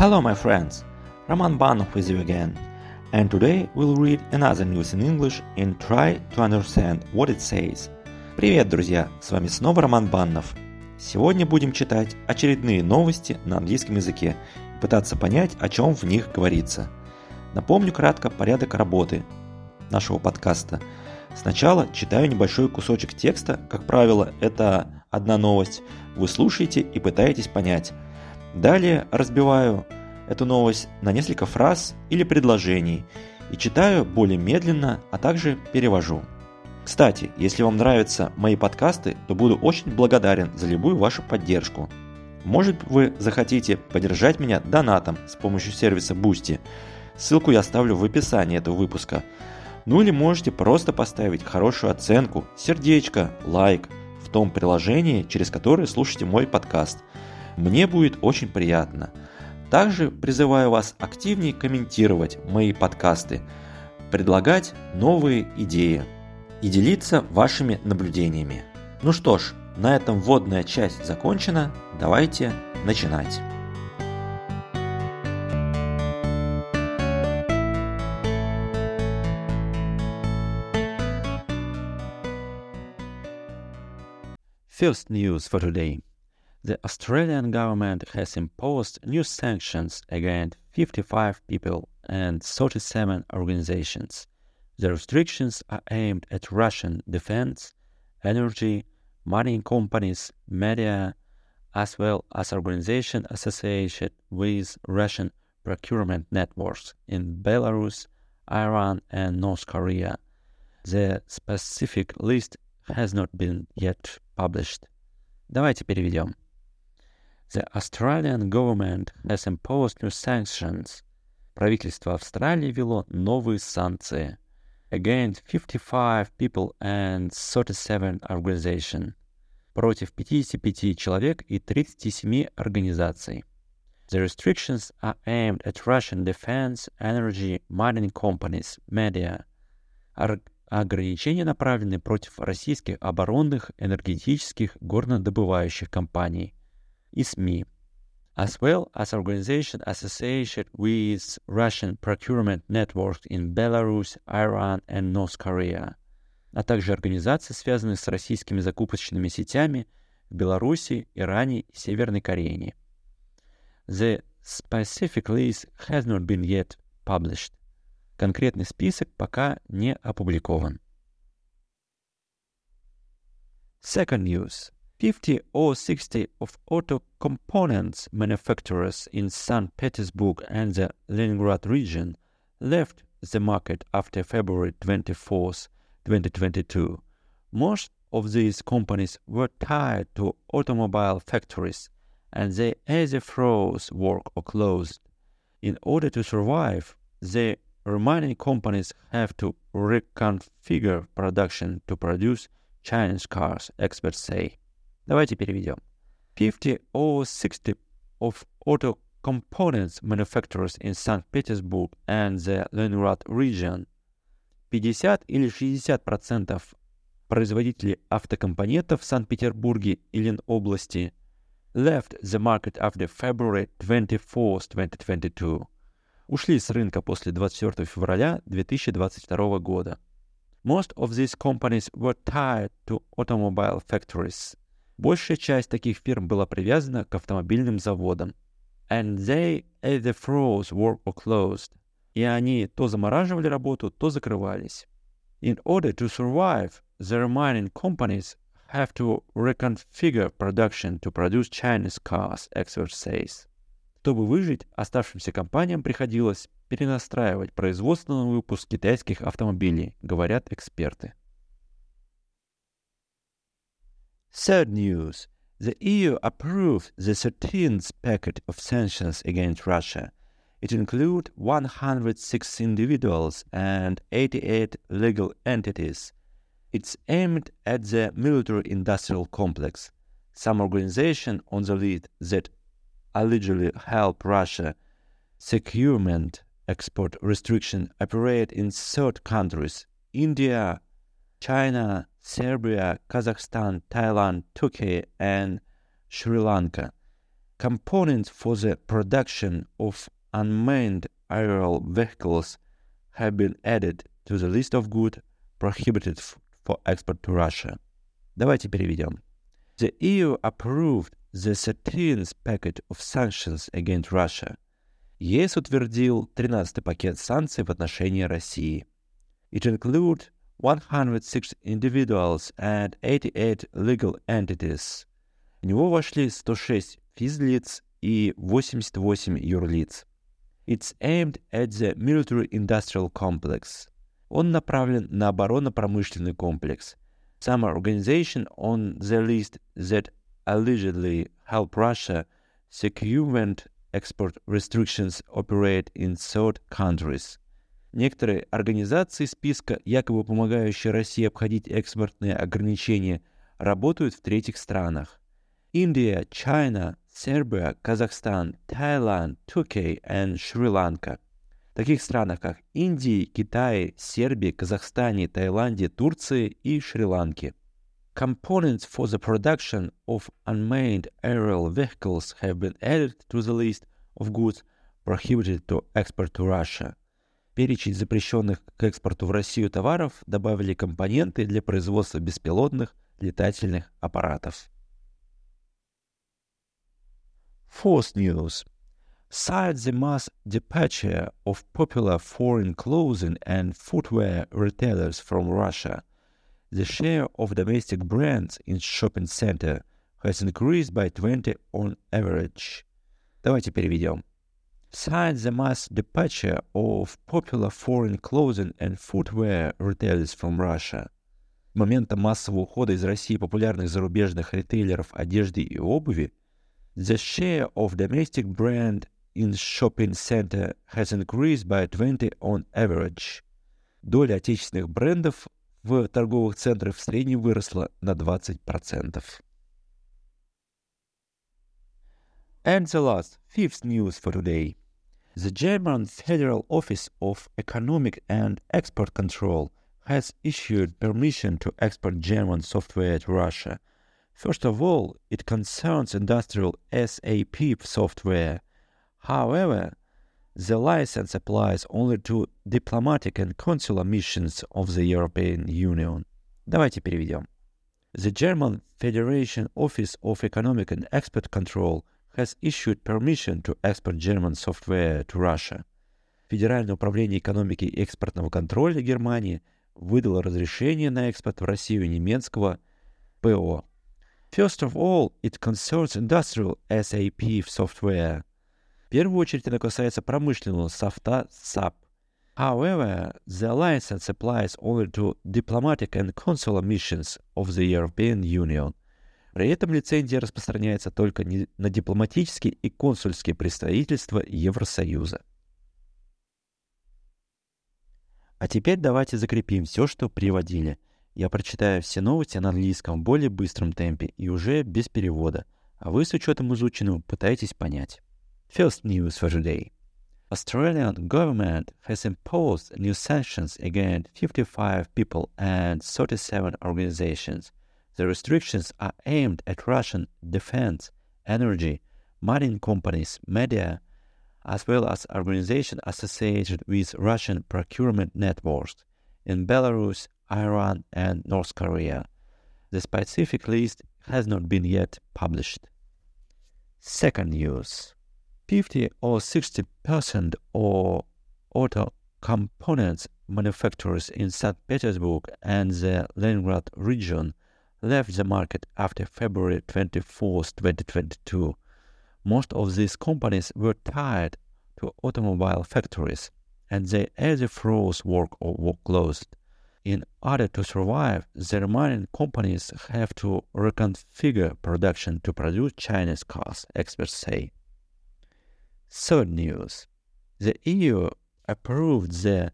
Hello, my friends. Roman Banov with you again. And today we'll read another news in English and try to understand what it says. Привет, друзья! С вами снова Роман Баннов. Сегодня будем читать очередные новости на английском языке и пытаться понять, о чем в них говорится. Напомню кратко порядок работы нашего подкаста. Сначала читаю небольшой кусочек текста, как правило, это одна новость. Вы слушаете и пытаетесь понять – Далее разбиваю эту новость на несколько фраз или предложений и читаю более медленно, а также перевожу. Кстати, если вам нравятся мои подкасты, то буду очень благодарен за любую вашу поддержку. Может вы захотите поддержать меня донатом с помощью сервиса Boosty. Ссылку я оставлю в описании этого выпуска. Ну или можете просто поставить хорошую оценку, сердечко, лайк в том приложении, через которое слушаете мой подкаст – мне будет очень приятно. Также призываю вас активнее комментировать мои подкасты, предлагать новые идеи и делиться вашими наблюдениями. Ну что ж, на этом вводная часть закончена. Давайте начинать. First news for today. The Australian government has imposed new sanctions against 55 people and 37 organizations. The restrictions are aimed at Russian defense, energy, mining companies, media, as well as organizations associated with Russian procurement networks in Belarus, Iran, and North Korea. The specific list has not been yet published. Давайте переведем. The Australian government has imposed new sanctions. Правительство Австралии ввело новые санкции against 55 people and 37 organizations против 55 человек и 37 организаций. The restrictions are aimed at Russian defense, energy, mining companies, media. Ограничения направлены против российских оборонных, энергетических, горнодобывающих компаний – и СМИ, as well as organizations associated with Russian procurement networks in Belarus, Iran and North Korea, а также организации, связанные с российскими закупочными сетями в Беларуси, Иране и Северной Корее. The specific list has not been yet published. Конкретный список пока не опубликован. Second news. 50 or 60 of auto components manufacturers in St. Petersburg and the Leningrad region left the market after February 24, 2022. Most of these companies were tied to automobile factories and they either froze work or closed. In order to survive, the remaining companies have to reconfigure production to produce Chinese cars, experts say. Давайте переведем. 50 or 60 of auto components manufacturers in St. Petersburg and the Leningrad region. 50 или 60 процентов производителей автокомпонентов в Санкт-Петербурге и Ленобласти left the market after February 24, 2022. Ушли с рынка после 24 февраля 2022 года. Most of these companies were tied to automobile factories. Большая часть таких фирм была привязана к автомобильным заводам. And they either froze work or closed. И они то замораживали работу, то закрывались. In order to survive, the remaining companies have to reconfigure production to produce Chinese cars, expert says. Чтобы выжить, оставшимся компаниям приходилось перенастраивать производство на выпуск китайских автомобилей, говорят эксперты. Third news the EU approved the 13th packet of sanctions against Russia. It includes 106 individuals and 88 legal entities. It's aimed at the military industrial complex. Some organizations on the list that allegedly help Russia securement export restriction operate in third countries India, China, Serbia, Kazakhstan, Thailand, Turkey, and Sri Lanka. components for the production of unmanned aerial vehicles have been added to the list of goods prohibited for export to Russia. Давайте переведем. The EU approved the 13th packet of sanctions against Russia. ЕС утвердил 13-й пакет санкций в отношении России. It includes 106 individuals and 88 legal entities. В него вошли 106 физлиц и 88 юрлиц. It's aimed at the military-industrial complex. Он направлен на оборонно-промышленный комплекс. Some organization on the list that allegedly help Russia circumvent export restrictions operate in third countries. Некоторые организации списка, якобы помогающие России обходить экспортные ограничения, работают в третьих странах. Индия, Serbia, Kazakhstan, Thailand, Turkey and Sri Lanka. В таких странах, как Индии, Китае, Сербии, Казахстане, Таиланде, Турции и Шри-Ланке. Components for the production of unmanned aerial vehicles have been added to the list of goods prohibited to export to Russia. Перечень запрещенных к экспорту в Россию товаров добавили компоненты для производства беспилотных летательных аппаратов. Fourth news. Since the mass departure of popular foreign clothing and footwear retailers from Russia, the share of domestic brands in shopping center has increased by 20 on average. Давайте переведем. Since the mass departure of popular foreign clothing and footwear retailers from Russia, с момента массового ухода из России популярных зарубежных ритейлеров одежды и обуви, the share of domestic brand in shopping center has increased by 20 on average. Доля отечественных брендов в торговых центрах в среднем выросла на 20%. And the last, fifth news for today. The German Federal Office of Economic and Export Control has issued permission to export German software to Russia. First of all, it concerns industrial SAP software. However, the license applies only to diplomatic and consular missions of the European Union. Давайте переведем. The German Federation Office of Economic and Export Control has issued permission to export German software to Russia. Федеральное управление экономики и экспортного контроля Германии выдало разрешение на экспорт в Россию немецкого ПО. First of all, it concerns industrial SAP software. В первую очередь это касается промышленного софта SAP. However, the license applies only to diplomatic and consular missions of the European Union. При этом лицензия распространяется только на дипломатические и консульские представительства Евросоюза. А теперь давайте закрепим все, что приводили. Я прочитаю все новости на английском в более быстром темпе и уже без перевода, а вы с учетом изученного пытаетесь понять. First news for today. Australian government has imposed new sanctions against 55 people and 37 organizations – The restrictions are aimed at Russian defense, energy, mining companies, media, as well as organizations associated with Russian procurement networks in Belarus, Iran, and North Korea. The specific list has not been yet published. Second news 50 or 60 percent of auto components manufacturers in St. Petersburg and the Leningrad region left the market after February 24, 2022. Most of these companies were tied to automobile factories and they either froze work or were closed. In order to survive, the remaining companies have to reconfigure production to produce Chinese cars, experts say. Third news the EU approved the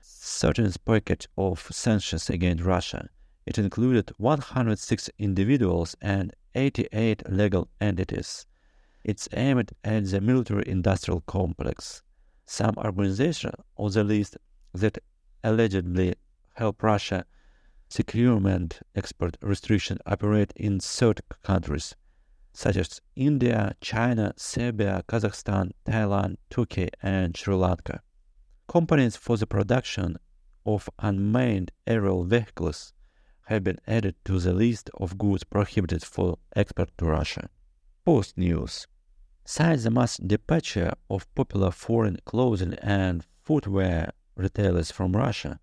certain package of sanctions against Russia it included 106 individuals and 88 legal entities. It's aimed at the military industrial complex. Some organizations on the list that allegedly help Russia securement export restriction operate in third countries. such as India, China, Serbia, Kazakhstan, Thailand, Turkey, and Sri Lanka. Companies for the production of unmanned aerial vehicles have been added to the list of goods prohibited for export to Russia. Post news. Since the mass departure of popular foreign clothing and footwear retailers from Russia,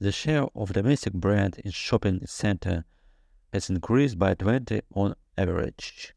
the share of domestic brand in shopping center has increased by 20 on average.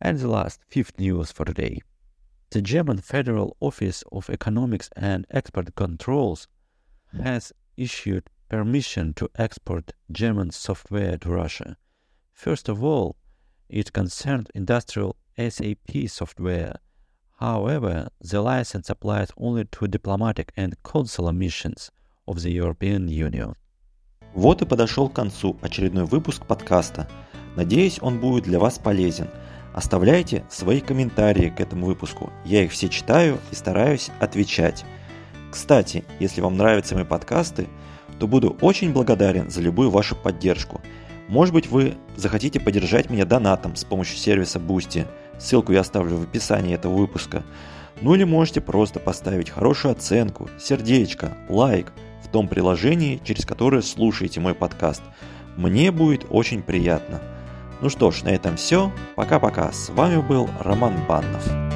And the last, fifth news for today. The German Federal Office of Economics and Export Controls has issued permission to export German software to Russia. First of all, it concerned industrial SAP software. However, the license applies only to diplomatic and consular missions of the European Union. Вот и подошел к концу очередной выпуск подкаста. Надеюсь, он будет для вас полезен. Оставляйте свои комментарии к этому выпуску. Я их все читаю и стараюсь отвечать. Кстати, если вам нравятся мои подкасты, то буду очень благодарен за любую вашу поддержку. Может быть вы захотите поддержать меня донатом с помощью сервиса Boosty. Ссылку я оставлю в описании этого выпуска. Ну или можете просто поставить хорошую оценку, сердечко, лайк в том приложении, через которое слушаете мой подкаст. Мне будет очень приятно. Ну что ж, на этом все. Пока-пока. С вами был Роман Баннов.